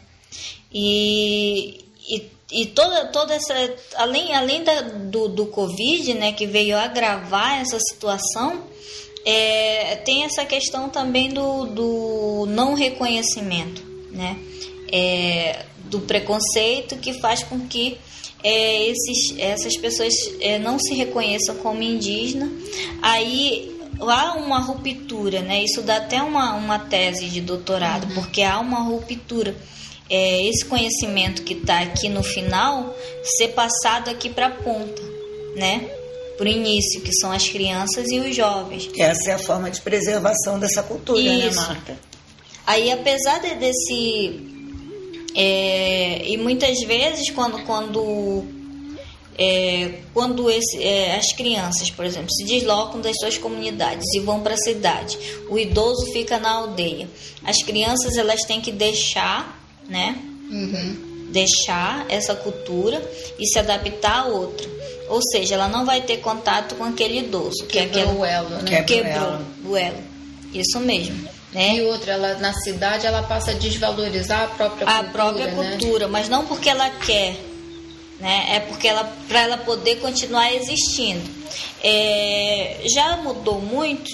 E, e e toda, toda essa além além da, do, do covid né que veio agravar essa situação é, tem essa questão também do, do não reconhecimento né é, do preconceito que faz com que é, esses, essas pessoas é, não se reconheçam como indígena aí há uma ruptura né isso dá até uma, uma tese de doutorado uhum. porque há uma ruptura é, esse conhecimento que está aqui no final ser passado aqui para a ponta, né? Para o início, que são as crianças e os jovens. Essa é a forma de preservação dessa cultura, né, Isso. né, Marta? Aí, apesar de, desse. É, e muitas vezes, quando, quando é, quando esse, é, as crianças, por exemplo, se deslocam das suas comunidades e vão para a cidade, o idoso fica na aldeia. As crianças elas têm que deixar né? Uhum. Deixar essa cultura e se adaptar a outra. Ou seja, ela não vai ter contato com aquele idoso. Quebrou que é aquele, o elo, né? Quebrou, o elo. Isso mesmo. Né? E outra, ela na cidade ela passa a desvalorizar a própria a cultura. A própria né? cultura, mas não porque ela quer, né? É porque ela para ela poder continuar existindo. É, já mudou muito,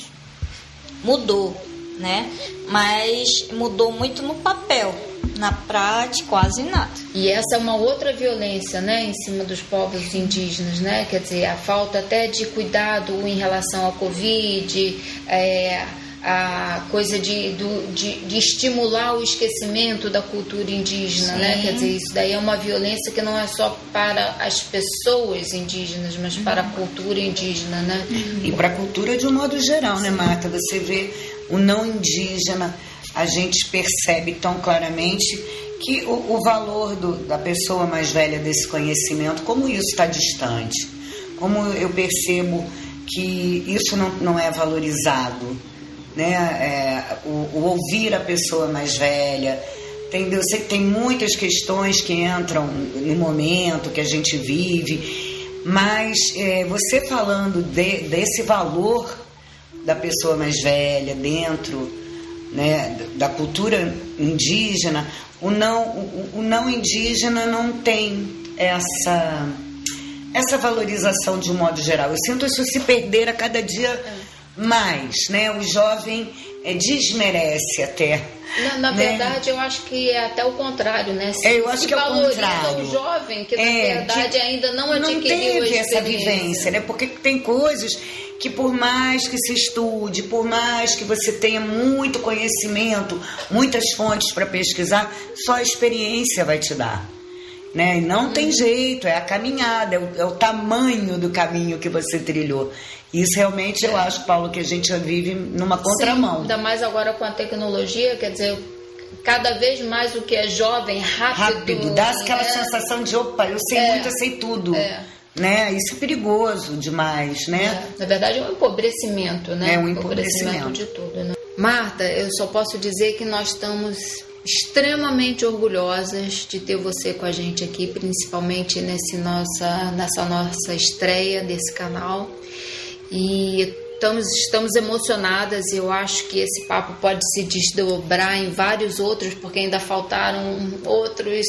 mudou, né? Mas mudou muito no papel na prática, quase nada. E essa é uma outra violência, né, em cima dos povos indígenas, né? Quer dizer, a falta até de cuidado em relação ao Covid, é, a coisa de, do, de, de, estimular o esquecimento da cultura indígena, né? Sim. né? Quer dizer, isso daí é uma violência que não é só para as pessoas indígenas, mas para a cultura indígena, né? E para a cultura de um modo geral, né, Marta? Você vê o não indígena a gente percebe tão claramente que o, o valor do, da pessoa mais velha desse conhecimento, como isso está distante, como eu percebo que isso não, não é valorizado, né? É, o, o, ouvir a pessoa mais velha, tem, eu sei que tem muitas questões que entram no momento que a gente vive, mas é, você falando de, desse valor da pessoa mais velha dentro né, da cultura indígena, o não, o, o não indígena não tem essa essa valorização de um modo geral. Eu sinto isso se perder a cada dia mais, né? O jovem é, desmerece até. Na, na né? verdade, eu acho que é até o contrário, né? Se, é, eu acho que é o contrário. o jovem que, na é, verdade, ainda não adquiriu não teve essa vivência, né? Porque tem coisas que por mais que se estude, por mais que você tenha muito conhecimento, muitas fontes para pesquisar, só a experiência vai te dar. Né? Não tem uhum. jeito, é a caminhada, é o, é o, tamanho do caminho que você trilhou. Isso realmente eu acho, Paulo, que a gente vive numa contramão. Sim, ainda mais agora com a tecnologia, quer dizer, cada vez mais o que é jovem, rápido. Rápido, dá aquela né? sensação de opa, eu sei é, muito, eu sei tudo. É né? Isso é perigoso demais, né? É, na verdade é um empobrecimento, né? É um empobrecimento, empobrecimento de tudo, né? Marta, eu só posso dizer que nós estamos extremamente orgulhosas de ter você com a gente aqui, principalmente nesse nossa, nessa nossa estreia desse canal. E estamos, estamos emocionadas eu acho que esse papo pode se desdobrar em vários outros, porque ainda faltaram outros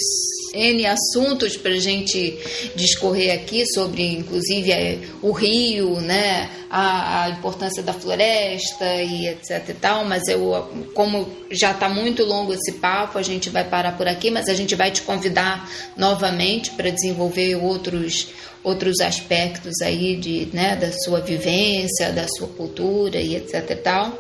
N assuntos para a gente discorrer aqui sobre, inclusive, é, o rio, né, a, a, importância da floresta e etc e tal, mas eu, como já está muito longo esse papo, a gente vai parar por aqui, mas a gente vai te convidar novamente para desenvolver outros outros aspectos aí de, né, da sua vivência, da sua cultura e etc e tal.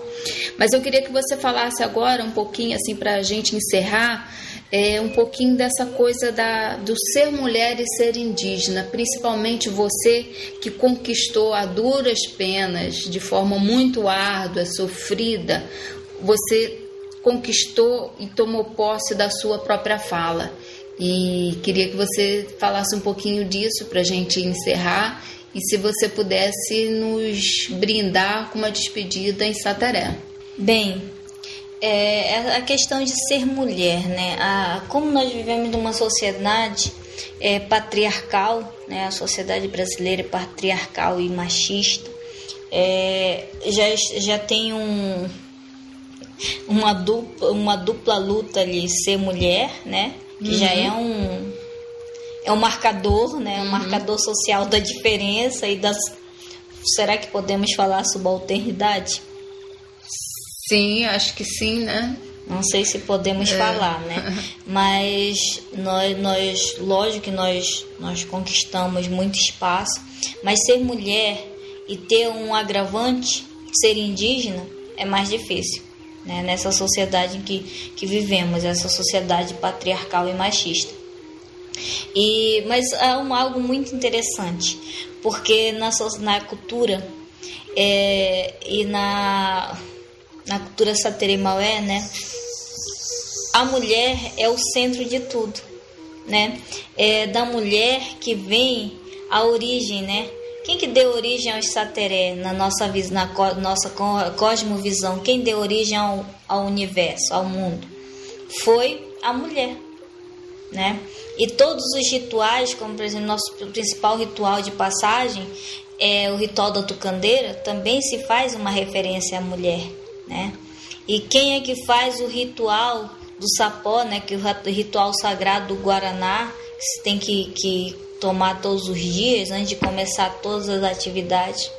Mas eu queria que você falasse agora um pouquinho assim para a gente encerrar é, um pouquinho dessa coisa da, do ser mulher e ser indígena, principalmente você que conquistou a duras penas, de forma muito árdua, sofrida, você conquistou e tomou posse da sua própria fala. E queria que você falasse um pouquinho disso para a gente encerrar e se você pudesse nos brindar com uma despedida em Sataré. Bem, é, é a questão de ser mulher, né? A, como nós vivemos numa sociedade é, patriarcal, né? A sociedade brasileira é patriarcal e machista, é, já, já tem um, uma, dupla, uma dupla luta ali, ser mulher, né? Que uhum. já é um, é um marcador, né? Um uhum. marcador social da diferença e das... Será que podemos falar subalternidade? Sim, acho que sim, né? Não sei se podemos é. falar, né? [laughs] Mas nós, nós, lógico que nós, nós conquistamos muito espaço, mas ser mulher e ter um agravante, ser indígena, é mais difícil. Né? Nessa sociedade em que, que vivemos, essa sociedade patriarcal e machista. E, mas é um, algo muito interessante, porque na, na cultura é, e na na cultura sateremaué, né? A mulher é o centro de tudo, né? É da mulher que vem a origem, né? Quem que deu origem aos sateré na nossa na nossa cosmovisão? Quem deu origem ao, ao universo, ao mundo? Foi a mulher, né? E todos os rituais, como por exemplo nosso principal ritual de passagem, é o ritual da tucandeira, também se faz uma referência à mulher né? E quem é que faz o ritual do sapó, né? Que o ritual sagrado do Guaraná se tem que, que tomar todos os dias antes de começar todas as atividades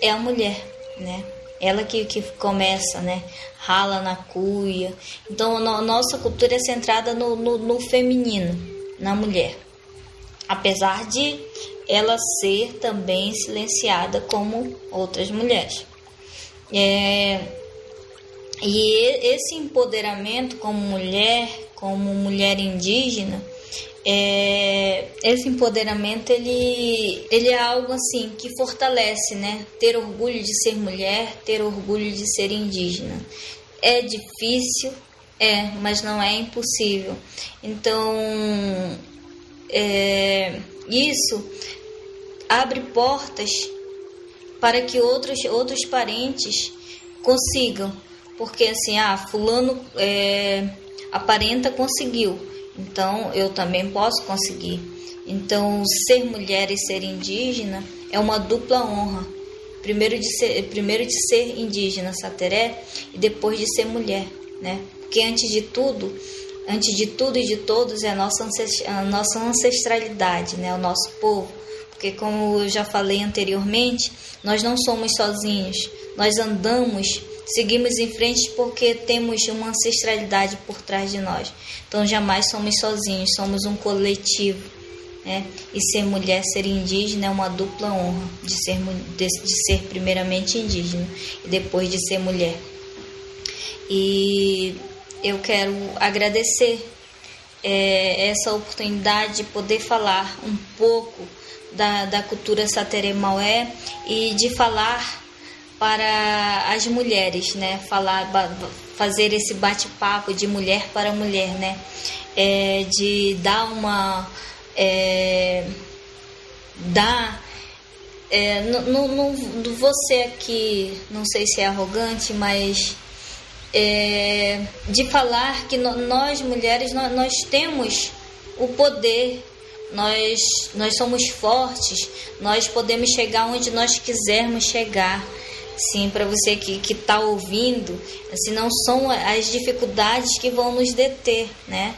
é a mulher, né? Ela que, que começa, né? Rala na cuia. Então, a nossa cultura é centrada no, no, no feminino, na mulher. Apesar de ela ser também silenciada como outras mulheres. É, e esse empoderamento como mulher, como mulher indígena, é, esse empoderamento ele, ele é algo assim que fortalece, né? Ter orgulho de ser mulher, ter orgulho de ser indígena. É difícil, É, mas não é impossível. Então, é, isso abre portas para que outros, outros parentes consigam. Porque assim, ah, fulano é, aparenta conseguiu, então eu também posso conseguir. Então, ser mulher e ser indígena é uma dupla honra. Primeiro de ser, primeiro de ser indígena, sateré, e depois de ser mulher, né? Porque antes de tudo, antes de tudo e de todos é a nossa, a nossa ancestralidade, né? O nosso povo. Porque como eu já falei anteriormente, nós não somos sozinhos. Nós andamos, seguimos em frente porque temos uma ancestralidade por trás de nós. Então jamais somos sozinhos, somos um coletivo. Né? E ser mulher, ser indígena é uma dupla honra de ser, de, de ser primeiramente indígena e depois de ser mulher. E eu quero agradecer é, essa oportunidade de poder falar um pouco da, da cultura sateré maué e de falar para as mulheres, né? Falar, fazer esse bate-papo de mulher para mulher, né? É, de dar uma é, dar é, no, você aqui, não sei se é arrogante, mas é, de falar que nós mulheres nós, temos o poder, nós, nós somos fortes, nós podemos chegar onde nós quisermos chegar. Sim, para você que está ouvindo, assim, não são as dificuldades que vão nos deter, né?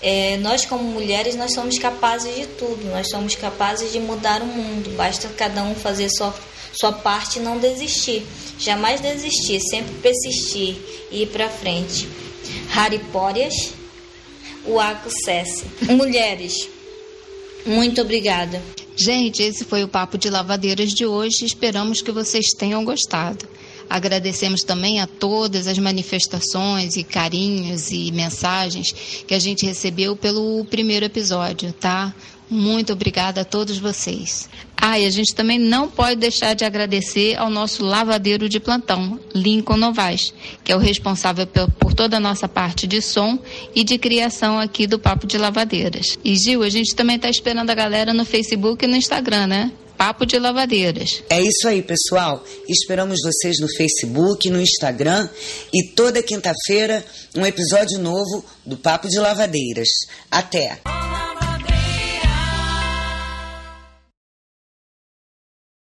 É, nós como mulheres nós somos capazes de tudo, nós somos capazes de mudar o mundo. Basta cada um fazer sua sua parte e não desistir. Jamais desistir, sempre persistir e ir para frente. Haripórias, o Aco. Mulheres, muito obrigada. Gente, esse foi o Papo de Lavadeiras de hoje. Esperamos que vocês tenham gostado. Agradecemos também a todas as manifestações e carinhos e mensagens que a gente recebeu pelo primeiro episódio, tá? Muito obrigada a todos vocês. Ah, e a gente também não pode deixar de agradecer ao nosso lavadeiro de plantão, Lincoln Novaes, que é o responsável por toda a nossa parte de som e de criação aqui do Papo de Lavadeiras. E Gil, a gente também está esperando a galera no Facebook e no Instagram, né? Papo de Lavadeiras. É isso aí, pessoal. Esperamos vocês no Facebook, no Instagram e toda quinta-feira um episódio novo do Papo de Lavadeiras. Até!